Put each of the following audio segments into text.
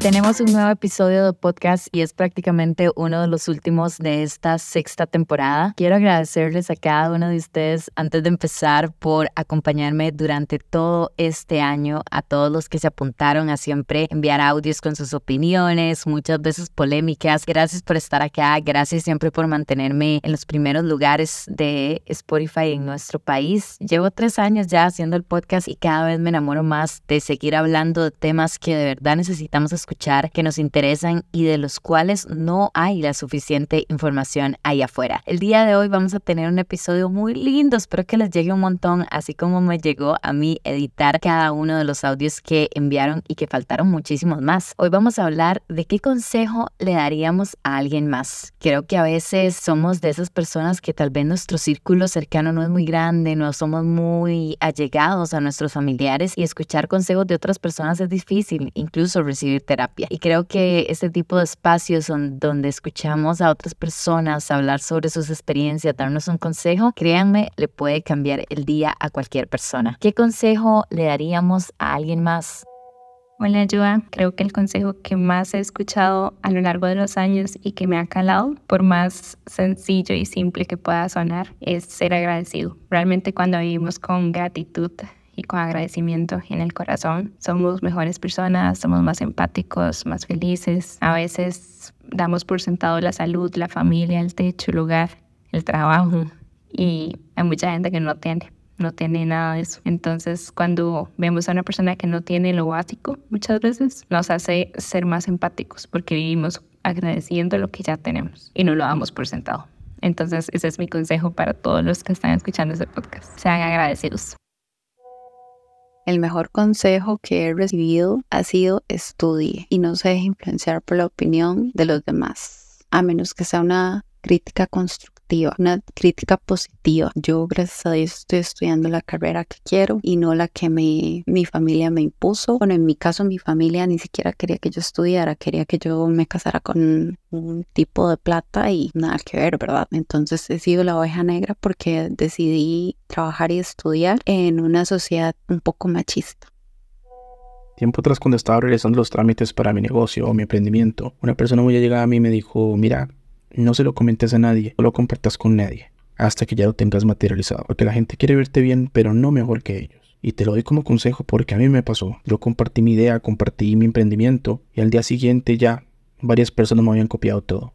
Tenemos un nuevo episodio de podcast y es prácticamente uno de los últimos de esta sexta temporada. Quiero agradecerles a cada uno de ustedes antes de empezar por acompañarme durante todo este año, a todos los que se apuntaron a siempre enviar audios con sus opiniones, muchas veces polémicas. Gracias por estar acá, gracias siempre por mantenerme en los primeros lugares de Spotify en nuestro país. Llevo tres años ya haciendo el podcast y cada vez me enamoro más de seguir hablando de temas que de verdad necesitamos escuchar que nos interesan y de los cuales no hay la suficiente información ahí afuera. El día de hoy vamos a tener un episodio muy lindo, espero que les llegue un montón, así como me llegó a mí editar cada uno de los audios que enviaron y que faltaron muchísimos más. Hoy vamos a hablar de qué consejo le daríamos a alguien más. Creo que a veces somos de esas personas que tal vez nuestro círculo cercano no es muy grande, no somos muy allegados a nuestros familiares y escuchar consejos de otras personas es difícil, incluso recibir terapia y creo que este tipo de espacios son donde escuchamos a otras personas hablar sobre sus experiencias, darnos un consejo, créanme, le puede cambiar el día a cualquier persona. ¿Qué consejo le daríamos a alguien más? Hola, Joa. Creo que el consejo que más he escuchado a lo largo de los años y que me ha calado, por más sencillo y simple que pueda sonar, es ser agradecido. Realmente cuando vivimos con gratitud y con agradecimiento en el corazón. Somos mejores personas, somos más empáticos, más felices. A veces damos por sentado la salud, la familia, el techo, el lugar, el trabajo y hay mucha gente que no tiene no tiene nada de eso. Entonces, cuando vemos a una persona que no tiene lo básico, muchas veces nos hace ser más empáticos porque vivimos agradeciendo lo que ya tenemos y no lo damos por sentado. Entonces, ese es mi consejo para todos los que están escuchando este podcast. Sean agradecidos. El mejor consejo que he recibido ha sido estudie y no se deje influenciar por la opinión de los demás, a menos que sea una crítica constructiva una crítica positiva. Yo, gracias a Dios, estoy estudiando la carrera que quiero y no la que mi familia me impuso. Bueno, en mi caso, mi familia ni siquiera quería que yo estudiara, quería que yo me casara con un tipo de plata y nada que ver, ¿verdad? Entonces he sido la oveja negra porque decidí trabajar y estudiar en una sociedad un poco machista. Tiempo atrás, cuando estaba realizando los trámites para mi negocio o mi emprendimiento, una persona muy allegada a mí me dijo, mira, no se lo comentes a nadie, no lo compartas con nadie, hasta que ya lo tengas materializado, porque la gente quiere verte bien, pero no mejor que ellos. Y te lo doy como consejo porque a mí me pasó. Yo compartí mi idea, compartí mi emprendimiento y al día siguiente ya varias personas me habían copiado todo.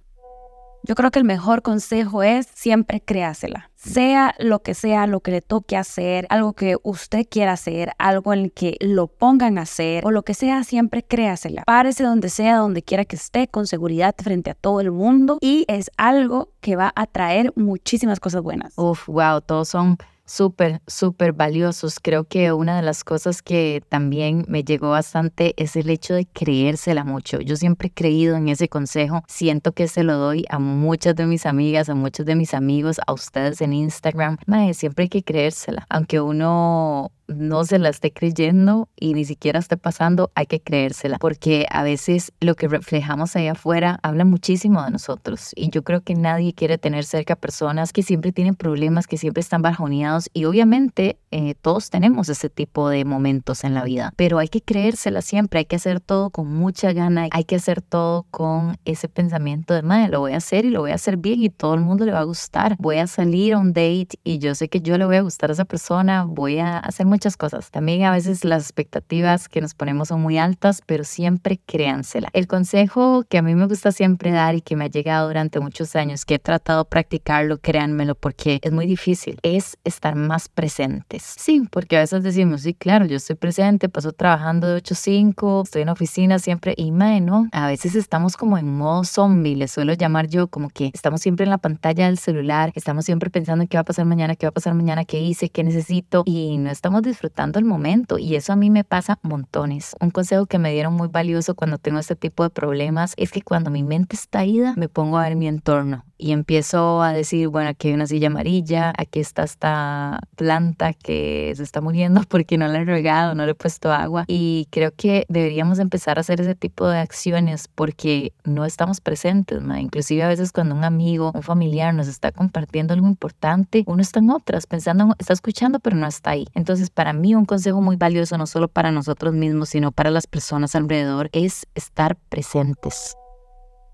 Yo creo que el mejor consejo es siempre créasela. Sea lo que sea, lo que le toque hacer, algo que usted quiera hacer, algo en el que lo pongan a hacer o lo que sea, siempre créasela. Párese donde sea, donde quiera que esté, con seguridad frente a todo el mundo y es algo que va a traer muchísimas cosas buenas. Uf, wow, todos son súper, súper valiosos. Creo que una de las cosas que también me llegó bastante es el hecho de creérsela mucho. Yo siempre he creído en ese consejo. Siento que se lo doy a muchas de mis amigas, a muchos de mis amigos, a ustedes en Instagram. Madre, siempre hay que creérsela. Aunque uno no se la esté creyendo y ni siquiera esté pasando, hay que creérsela, porque a veces lo que reflejamos ahí afuera habla muchísimo de nosotros y yo creo que nadie quiere tener cerca personas que siempre tienen problemas, que siempre están bajoneados y obviamente eh, todos tenemos ese tipo de momentos en la vida, pero hay que creérsela siempre, hay que hacer todo con mucha gana, hay que hacer todo con ese pensamiento de, madre, lo voy a hacer y lo voy a hacer bien y todo el mundo le va a gustar, voy a salir a un date y yo sé que yo le voy a gustar a esa persona, voy a hacer muchas cosas. También a veces las expectativas que nos ponemos son muy altas, pero siempre créansela. El consejo que a mí me gusta siempre dar y que me ha llegado durante muchos años, que he tratado de practicarlo, créanmelo, porque es muy difícil, es estar más presentes. Sí, porque a veces decimos, sí, claro, yo estoy presente, paso trabajando de 8 a 5, estoy en oficina siempre y ¿no? A veces estamos como en modo zombie, le suelo llamar yo, como que estamos siempre en la pantalla del celular, estamos siempre pensando en qué va a pasar mañana, qué va a pasar mañana, qué hice, qué necesito y no estamos disfrutando el momento y eso a mí me pasa montones. Un consejo que me dieron muy valioso cuando tengo este tipo de problemas es que cuando mi mente está ida me pongo a ver mi entorno y empiezo a decir, bueno, aquí hay una silla amarilla, aquí está esta planta que se está muriendo porque no la he regado, no le he puesto agua y creo que deberíamos empezar a hacer ese tipo de acciones porque no estamos presentes, inclusive a veces cuando un amigo, un familiar nos está compartiendo algo importante, uno está en otras, pensando, está escuchando pero no está ahí. Entonces para mí un consejo muy valioso no solo para nosotros mismos, sino para las personas alrededor es estar presentes.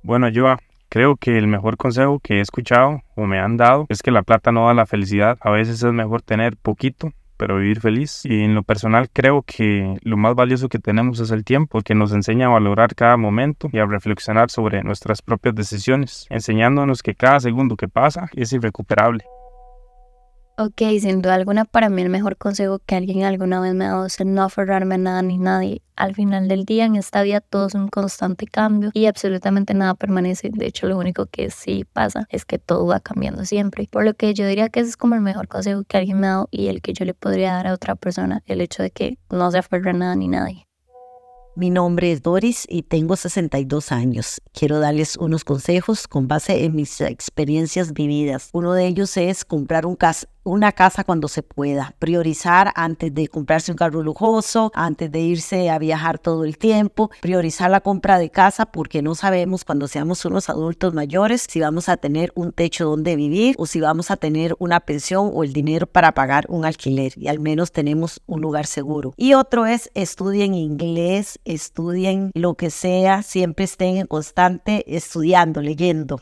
Bueno, yo creo que el mejor consejo que he escuchado o me han dado es que la plata no da la felicidad. A veces es mejor tener poquito pero vivir feliz. Y en lo personal creo que lo más valioso que tenemos es el tiempo, que nos enseña a valorar cada momento y a reflexionar sobre nuestras propias decisiones, enseñándonos que cada segundo que pasa es irrecuperable. Ok, sin duda alguna, para mí el mejor consejo que alguien alguna vez me ha dado es no aferrarme a nada ni nadie. Al final del día, en esta vida, todo es un constante cambio y absolutamente nada permanece. De hecho, lo único que sí pasa es que todo va cambiando siempre. Por lo que yo diría que ese es como el mejor consejo que alguien me ha dado y el que yo le podría dar a otra persona, el hecho de que no se aferre a nada ni nadie. Mi nombre es Doris y tengo 62 años. Quiero darles unos consejos con base en mis experiencias vividas. Uno de ellos es comprar un, cas una casa cuando se pueda, priorizar antes de comprarse un carro lujoso, antes de irse a viajar todo el tiempo, priorizar la compra de casa porque no sabemos cuando seamos unos adultos mayores si vamos a tener un techo donde vivir o si vamos a tener una pensión o el dinero para pagar un alquiler y al menos tenemos un lugar seguro. Y otro es estudien inglés, estudien lo que sea, siempre estén en constante estudiando, leyendo.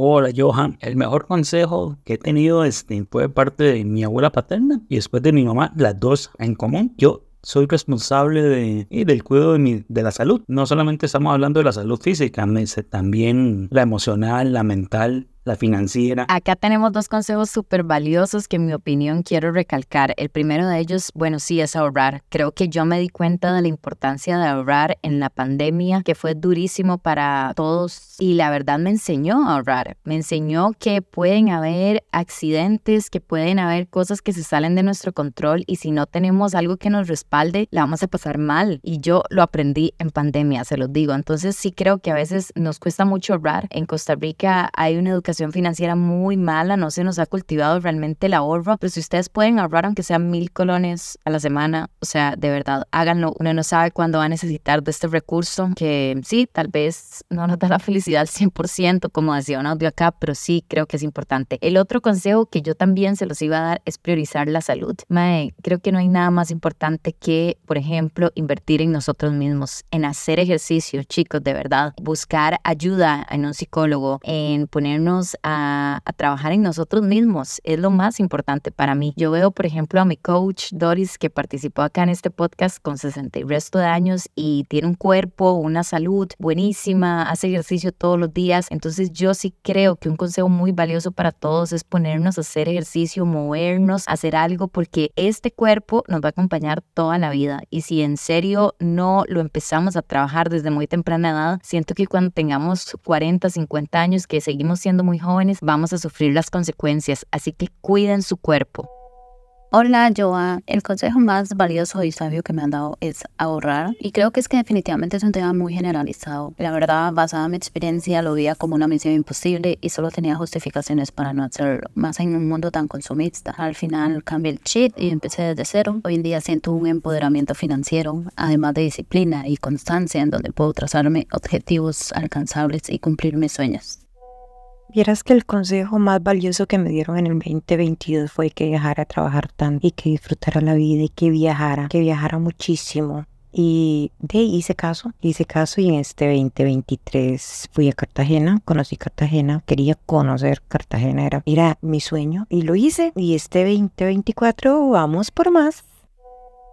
Hola Johan, el mejor consejo que he tenido este, fue parte de mi abuela paterna y después de mi mamá, las dos en común. Yo soy responsable de, y del cuidado de, mi, de la salud. No solamente estamos hablando de la salud física, también la emocional, la mental, la financiera. Acá tenemos dos consejos súper valiosos que en mi opinión quiero recalcar. El primero de ellos, bueno, sí, es ahorrar. Creo que yo me di cuenta de la importancia de ahorrar en la pandemia, que fue durísimo para todos y la verdad me enseñó a ahorrar. Me enseñó que pueden haber accidentes, que pueden haber cosas que se salen de nuestro control y si no tenemos algo que nos respalde, la vamos a pasar mal. Y yo lo aprendí en pandemia, se los digo. Entonces sí creo que a veces nos cuesta mucho ahorrar. En Costa Rica hay una educación financiera muy mala, no se nos ha cultivado realmente el ahorro, pero si ustedes pueden ahorrar aunque sean mil colones a la semana, o sea, de verdad, háganlo. Uno no sabe cuándo va a necesitar de este recurso, que sí, tal vez no nos da la felicidad al 100%, como decía un audio acá, pero sí creo que es importante. El otro consejo que yo también se los iba a dar es priorizar la salud. Mae, creo que no hay nada más importante que, por ejemplo, invertir en nosotros mismos, en hacer ejercicio, chicos, de verdad, buscar ayuda en un psicólogo, en ponernos a, trabajar en nosotros mismos. Es lo más importante para mí. Yo veo, por ejemplo, a mi coach Doris, que participó acá en este podcast con 60 y resto de años y tiene un cuerpo, una salud buenísima, hace ejercicio todos los días. Entonces yo sí creo que un consejo muy valioso para todos es ponernos a hacer ejercicio, movernos, hacer algo, porque este cuerpo nos va a acompañar toda la vida. Y si en serio no lo empezamos a trabajar desde muy temprana edad, siento que cuando tengamos 40, 50 años, que seguimos siendo muy jóvenes, vamos a sufrir las consecuencias, así que cuiden su cuerpo. Hola, Joa. El consejo más valioso y sabio que me han dado es ahorrar. Y creo que es que definitivamente es un tema muy generalizado. La verdad, basada en mi experiencia, lo veía como una misión imposible y solo tenía justificaciones para no hacerlo. Más en un mundo tan consumista. Al final cambié el chip y empecé desde cero. Hoy en día siento un empoderamiento financiero, además de disciplina y constancia en donde puedo trazarme objetivos alcanzables y cumplir mis sueños. Vieras que el consejo más valioso que me dieron en el 2022 fue que dejara de trabajar tanto y que disfrutara la vida y que viajara, que viajara muchísimo. Y de hice caso, hice caso y en este 2023 fui a Cartagena, conocí Cartagena, quería conocer Cartagena, era, era mi sueño y lo hice. Y este 2024 vamos por más.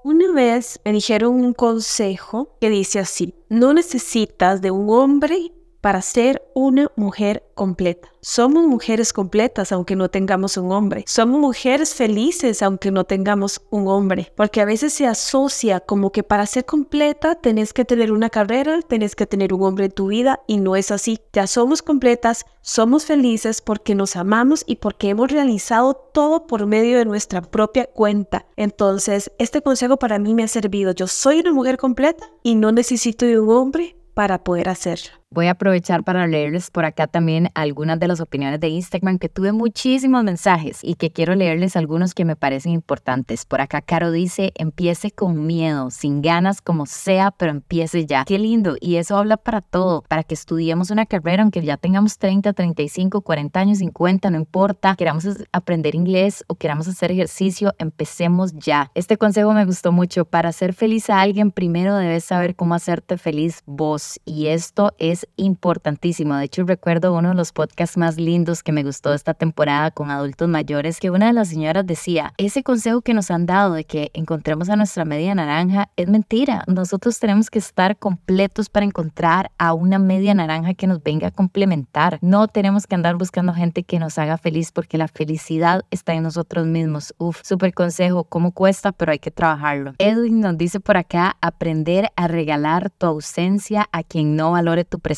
Una vez me dijeron un consejo que dice así, no necesitas de un hombre para ser una mujer completa. Somos mujeres completas aunque no tengamos un hombre. Somos mujeres felices aunque no tengamos un hombre. Porque a veces se asocia como que para ser completa tenés que tener una carrera, tenés que tener un hombre en tu vida y no es así. Ya somos completas, somos felices porque nos amamos y porque hemos realizado todo por medio de nuestra propia cuenta. Entonces, este consejo para mí me ha servido. Yo soy una mujer completa y no necesito de un hombre para poder hacerlo. Voy a aprovechar para leerles por acá también algunas de las opiniones de Instagram que tuve muchísimos mensajes y que quiero leerles algunos que me parecen importantes. Por acá Caro dice, empiece con miedo, sin ganas como sea, pero empiece ya. Qué lindo. Y eso habla para todo, para que estudiemos una carrera, aunque ya tengamos 30, 35, 40 años, 50, no importa, queramos aprender inglés o queramos hacer ejercicio, empecemos ya. Este consejo me gustó mucho. Para ser feliz a alguien, primero debes saber cómo hacerte feliz vos. Y esto importantísimo. De hecho, recuerdo uno de los podcasts más lindos que me gustó esta temporada con adultos mayores, que una de las señoras decía, ese consejo que nos han dado de que encontremos a nuestra media naranja es mentira. Nosotros tenemos que estar completos para encontrar a una media naranja que nos venga a complementar. No tenemos que andar buscando gente que nos haga feliz porque la felicidad está en nosotros mismos. Uf, súper consejo, cómo cuesta, pero hay que trabajarlo. Edwin nos dice por acá, aprender a regalar tu ausencia a quien no valore tu presencia.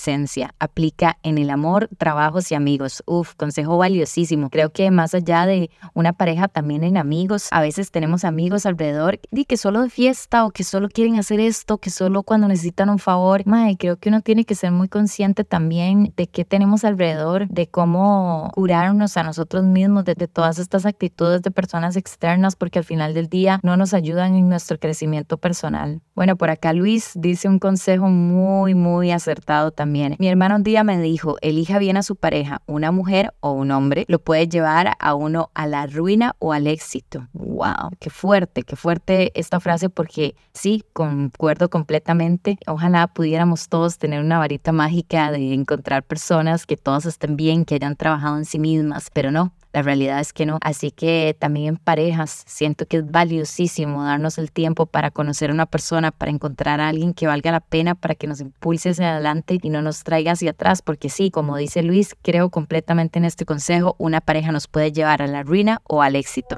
Aplica en el amor, trabajos y amigos. Uf, consejo valiosísimo. Creo que más allá de una pareja, también en amigos, a veces tenemos amigos alrededor y que solo de fiesta o que solo quieren hacer esto, que solo cuando necesitan un favor. Mae, creo que uno tiene que ser muy consciente también de qué tenemos alrededor, de cómo curarnos a nosotros mismos de, de todas estas actitudes de personas externas, porque al final del día no nos ayudan en nuestro crecimiento personal. Bueno, por acá Luis dice un consejo muy, muy acertado también. Mi hermano un día me dijo, elija bien a su pareja, una mujer o un hombre, lo puede llevar a uno a la ruina o al éxito. ¡Wow! Qué fuerte, qué fuerte esta frase porque sí, concuerdo completamente. Ojalá pudiéramos todos tener una varita mágica de encontrar personas que todas estén bien, que hayan trabajado en sí mismas, pero no, la realidad es que no. Así que también en parejas siento que es valiosísimo darnos el tiempo para conocer a una persona, para encontrar a alguien que valga la pena, para que nos impulse hacia adelante y no nos traiga hacia atrás. Porque sí, como dice Luis, creo completamente en este consejo, una pareja nos puede llevar a la ruina o al éxito.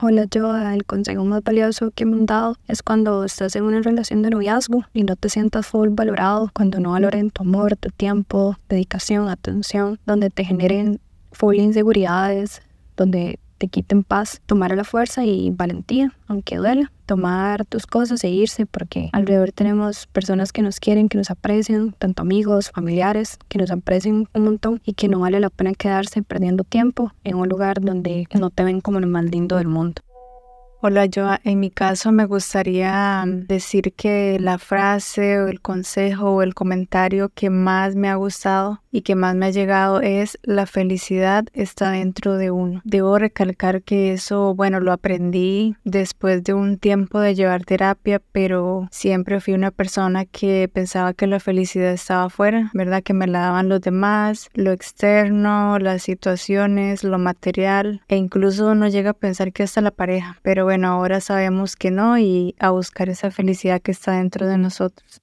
Hola, yo el consejo más valioso que me han dado es cuando estás en una relación de noviazgo y no te sientas full valorado, cuando no valoren tu amor, tu tiempo, dedicación, atención, donde te generen full inseguridades, donde te quiten paz, tomar la fuerza y valentía, aunque duela, tomar tus cosas e irse, porque alrededor tenemos personas que nos quieren, que nos aprecian, tanto amigos, familiares, que nos aprecian un montón y que no vale la pena quedarse perdiendo tiempo en un lugar donde no te ven como lo más lindo del mundo. Hola, yo en mi caso me gustaría decir que la frase o el consejo o el comentario que más me ha gustado y que más me ha llegado es la felicidad está dentro de uno. Debo recalcar que eso, bueno, lo aprendí después de un tiempo de llevar terapia, pero siempre fui una persona que pensaba que la felicidad estaba afuera, ¿verdad? Que me la daban los demás, lo externo, las situaciones, lo material e incluso uno llega a pensar que hasta la pareja, pero bueno, ahora sabemos que no y a buscar esa felicidad que está dentro de nosotros.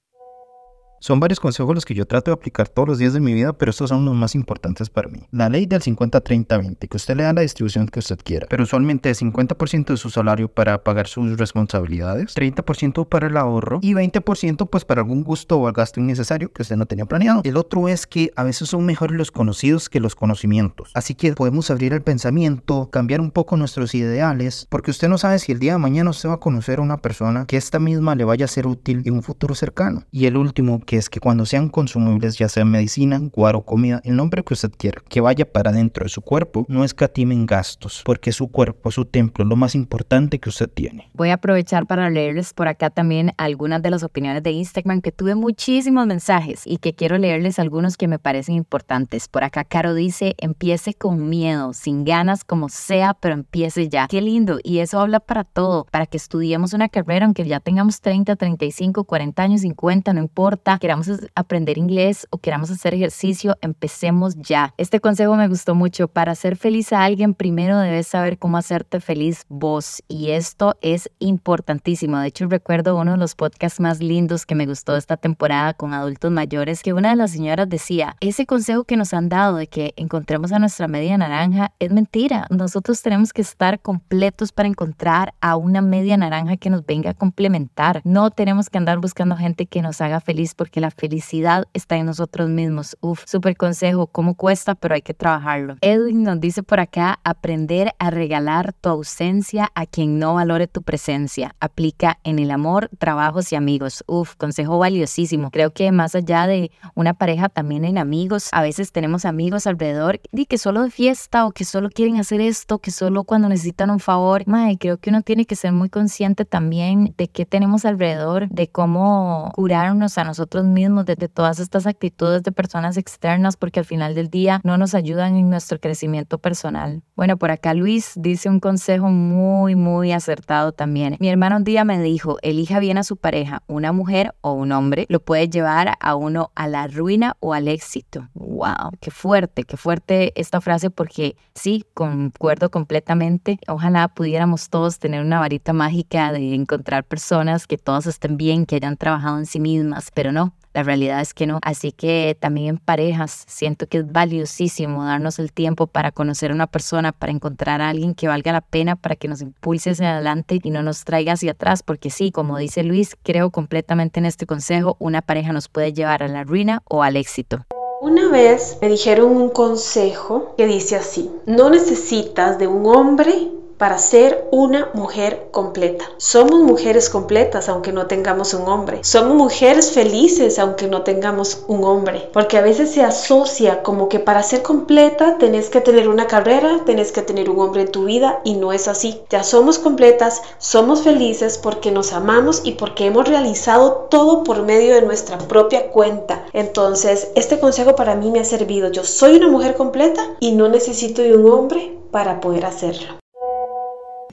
Son varios consejos los que yo trato de aplicar todos los días de mi vida, pero estos son los más importantes para mí. La ley del 50-30-20, que usted le da la distribución que usted quiera, pero usualmente es 50% de su salario para pagar sus responsabilidades, 30% para el ahorro y 20% pues para algún gusto o gasto innecesario que usted no tenía planeado. El otro es que a veces son mejores los conocidos que los conocimientos. Así que podemos abrir el pensamiento, cambiar un poco nuestros ideales, porque usted no sabe si el día de mañana usted va a conocer a una persona que esta misma le vaya a ser útil en un futuro cercano. Y el último, que es que cuando sean consumibles, ya sea medicina, guaro, comida, el nombre que usted quiera, que vaya para dentro de su cuerpo, no escatimen gastos, porque su cuerpo, su templo, lo más importante que usted tiene. Voy a aprovechar para leerles por acá también algunas de las opiniones de Instagram, que tuve muchísimos mensajes y que quiero leerles algunos que me parecen importantes. Por acá Caro dice, empiece con miedo, sin ganas, como sea, pero empiece ya. Qué lindo. Y eso habla para todo, para que estudiemos una carrera, aunque ya tengamos 30, 35, 40 años, 50, no importa queramos aprender inglés o queramos hacer ejercicio, empecemos ya. Este consejo me gustó mucho. Para ser feliz a alguien, primero debes saber cómo hacerte feliz vos. Y esto es importantísimo. De hecho, recuerdo uno de los podcasts más lindos que me gustó esta temporada con adultos mayores, que una de las señoras decía, ese consejo que nos han dado de que encontremos a nuestra media naranja es mentira. Nosotros tenemos que estar completos para encontrar a una media naranja que nos venga a complementar. No tenemos que andar buscando gente que nos haga feliz porque la felicidad está en nosotros mismos. Uf, súper consejo, cómo cuesta, pero hay que trabajarlo. Edwin nos dice por acá, aprender a regalar tu ausencia a quien no valore tu presencia. Aplica en el amor, trabajos y amigos. Uf, consejo valiosísimo. Creo que más allá de una pareja, también en amigos, a veces tenemos amigos alrededor y que solo de fiesta o que solo quieren hacer esto, que solo cuando necesitan un favor. Mae, creo que uno tiene que ser muy consciente también de qué tenemos alrededor, de cómo curarnos a nosotros mismos de, todas estas actitudes de personas externas, porque al final del día no nos ayudan en nuestro crecimiento personal. Bueno, por acá Luis dice un consejo muy, muy acertado también. Mi hermano un día me dijo, elija bien a su pareja, una mujer o un hombre, lo puede llevar a uno a la ruina o al éxito. ¡Wow! Qué fuerte, qué fuerte esta frase porque sí, concuerdo completamente. Ojalá pudiéramos todos tener una varita mágica de encontrar personas que todas estén bien, que hayan trabajado en sí mismas, pero no, la realidad es que no. Así que también en parejas siento que es valiosísimo darnos el tiempo para conocer a una persona, para encontrar a alguien que valga la pena, para que nos impulse hacia adelante y no nos traiga hacia atrás, porque sí, como dice Luis, creo completamente en este consejo, una pareja nos puede llevar a la ruina o al éxito. Una vez me dijeron un consejo que dice así, no necesitas de un hombre para ser una mujer completa. Somos mujeres completas aunque no tengamos un hombre. Somos mujeres felices aunque no tengamos un hombre. Porque a veces se asocia como que para ser completa tenés que tener una carrera, tenés que tener un hombre en tu vida y no es así. Ya somos completas, somos felices porque nos amamos y porque hemos realizado todo por medio de nuestra propia cuenta. Entonces, este consejo para mí me ha servido. Yo soy una mujer completa y no necesito de un hombre para poder hacerlo.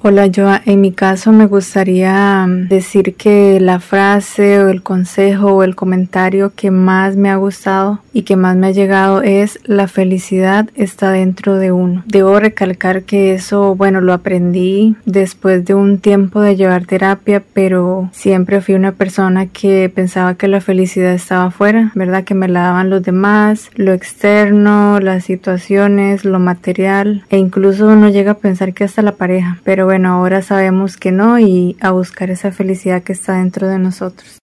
Hola, yo en mi caso me gustaría mm, decir que la frase o el consejo o el comentario que más me ha gustado y que más me ha llegado es la felicidad está dentro de uno. Debo recalcar que eso, bueno, lo aprendí después de un tiempo de llevar terapia, pero siempre fui una persona que pensaba que la felicidad estaba afuera, ¿verdad? Que me la daban los demás, lo externo, las situaciones, lo material e incluso uno llega a pensar que hasta la pareja, pero bueno, ahora sabemos que no y a buscar esa felicidad que está dentro de nosotros.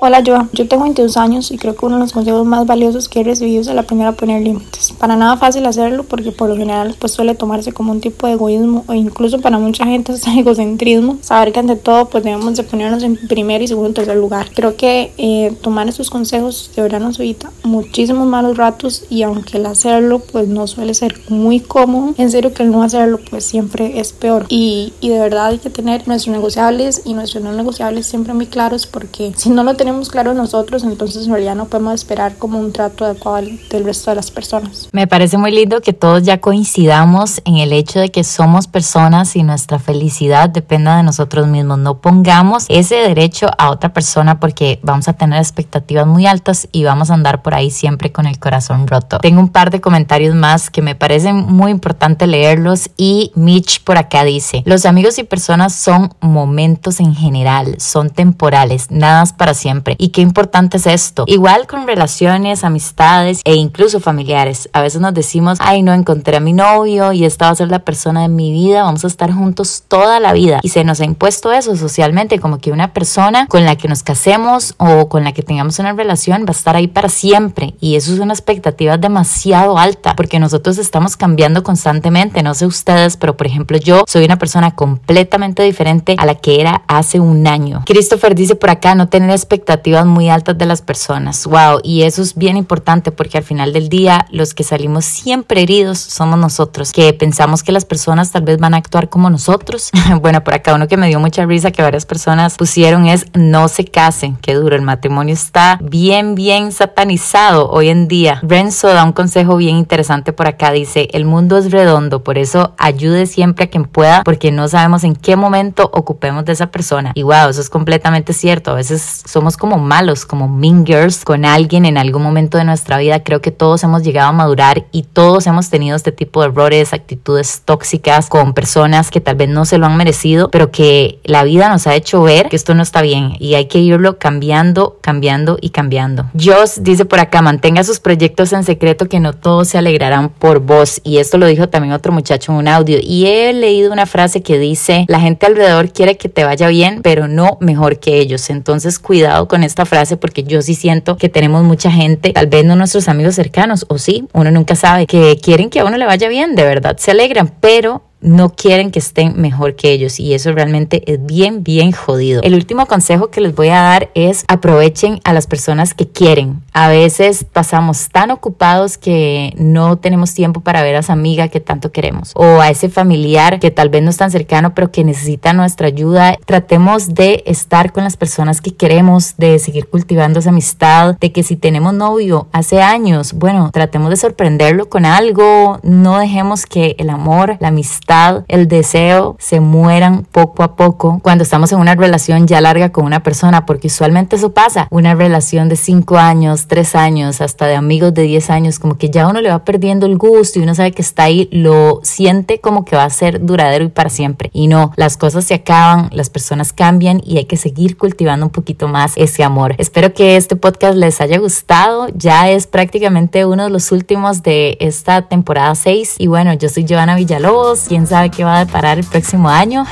Hola Joa, yo tengo 22 años y creo que uno de los consejos más valiosos que he recibido es el aprender a poner límites. Para nada fácil hacerlo porque por lo general pues suele tomarse como un tipo de egoísmo o incluso para mucha gente es egocentrismo. Saber que ante todo pues debemos de ponernos en primer y segundo tercer lugar. Creo que eh, tomar esos consejos de verdad nos evita muchísimos malos ratos y aunque el hacerlo pues no suele ser muy cómodo, en serio que el no hacerlo pues siempre es peor. Y, y de verdad hay que tener nuestros negociables y nuestros no negociables siempre muy claros porque si no lo tenemos tenemos claro nosotros, entonces en realidad no podemos esperar como un trato adecuado del resto de las personas. Me parece muy lindo que todos ya coincidamos en el hecho de que somos personas y nuestra felicidad dependa de nosotros mismos. No pongamos ese derecho a otra persona porque vamos a tener expectativas muy altas y vamos a andar por ahí siempre con el corazón roto. Tengo un par de comentarios más que me parecen muy importante leerlos y Mitch por acá dice, los amigos y personas son momentos en general, son temporales, nada es para siempre y qué importante es esto. Igual con relaciones, amistades e incluso familiares. A veces nos decimos, ay, no encontré a mi novio y esta va a ser la persona de mi vida, vamos a estar juntos toda la vida. Y se nos ha impuesto eso socialmente, como que una persona con la que nos casemos o con la que tengamos una relación va a estar ahí para siempre. Y eso es una expectativa demasiado alta porque nosotros estamos cambiando constantemente. No sé ustedes, pero por ejemplo yo soy una persona completamente diferente a la que era hace un año. Christopher dice por acá no tener expectativas expectativas muy altas de las personas. Wow, y eso es bien importante porque al final del día los que salimos siempre heridos somos nosotros, que pensamos que las personas tal vez van a actuar como nosotros. bueno, por acá uno que me dio mucha risa que varias personas pusieron es no se casen, qué duro, el matrimonio está bien, bien satanizado hoy en día. Renzo da un consejo bien interesante por acá, dice, el mundo es redondo, por eso ayude siempre a quien pueda porque no sabemos en qué momento ocupemos de esa persona. Y wow, eso es completamente cierto, a veces somos como malos, como mean girls con alguien en algún momento de nuestra vida. Creo que todos hemos llegado a madurar y todos hemos tenido este tipo de errores, actitudes tóxicas con personas que tal vez no se lo han merecido, pero que la vida nos ha hecho ver que esto no está bien y hay que irlo cambiando, cambiando y cambiando. Joss dice por acá, mantenga sus proyectos en secreto que no todos se alegrarán por vos. Y esto lo dijo también otro muchacho en un audio. Y he leído una frase que dice, la gente alrededor quiere que te vaya bien, pero no mejor que ellos. Entonces cuidado con esta frase porque yo sí siento que tenemos mucha gente, tal vez no nuestros amigos cercanos, o sí, uno nunca sabe, que quieren que a uno le vaya bien, de verdad se alegran, pero no quieren que estén mejor que ellos y eso realmente es bien, bien jodido. El último consejo que les voy a dar es aprovechen a las personas que quieren. A veces pasamos tan ocupados que no tenemos tiempo para ver a esa amiga que tanto queremos o a ese familiar que tal vez no es tan cercano pero que necesita nuestra ayuda. Tratemos de estar con las personas que queremos, de seguir cultivando esa amistad, de que si tenemos novio hace años, bueno, tratemos de sorprenderlo con algo, no dejemos que el amor, la amistad, el deseo se mueran poco a poco cuando estamos en una relación ya larga con una persona, porque usualmente eso pasa. Una relación de 5 años, 3 años, hasta de amigos de 10 años, como que ya uno le va perdiendo el gusto y uno sabe que está ahí, lo siente como que va a ser duradero y para siempre. Y no, las cosas se acaban, las personas cambian y hay que seguir cultivando un poquito más ese amor. Espero que este podcast les haya gustado. Ya es prácticamente uno de los últimos de esta temporada 6. Y bueno, yo soy Joana Villalobos quién sabe qué va a deparar el próximo año,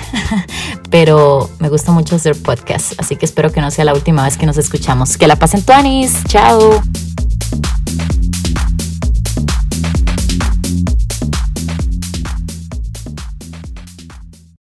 pero me gusta mucho hacer podcast, así que espero que no sea la última vez que nos escuchamos. Que la pasen tuanis, chao.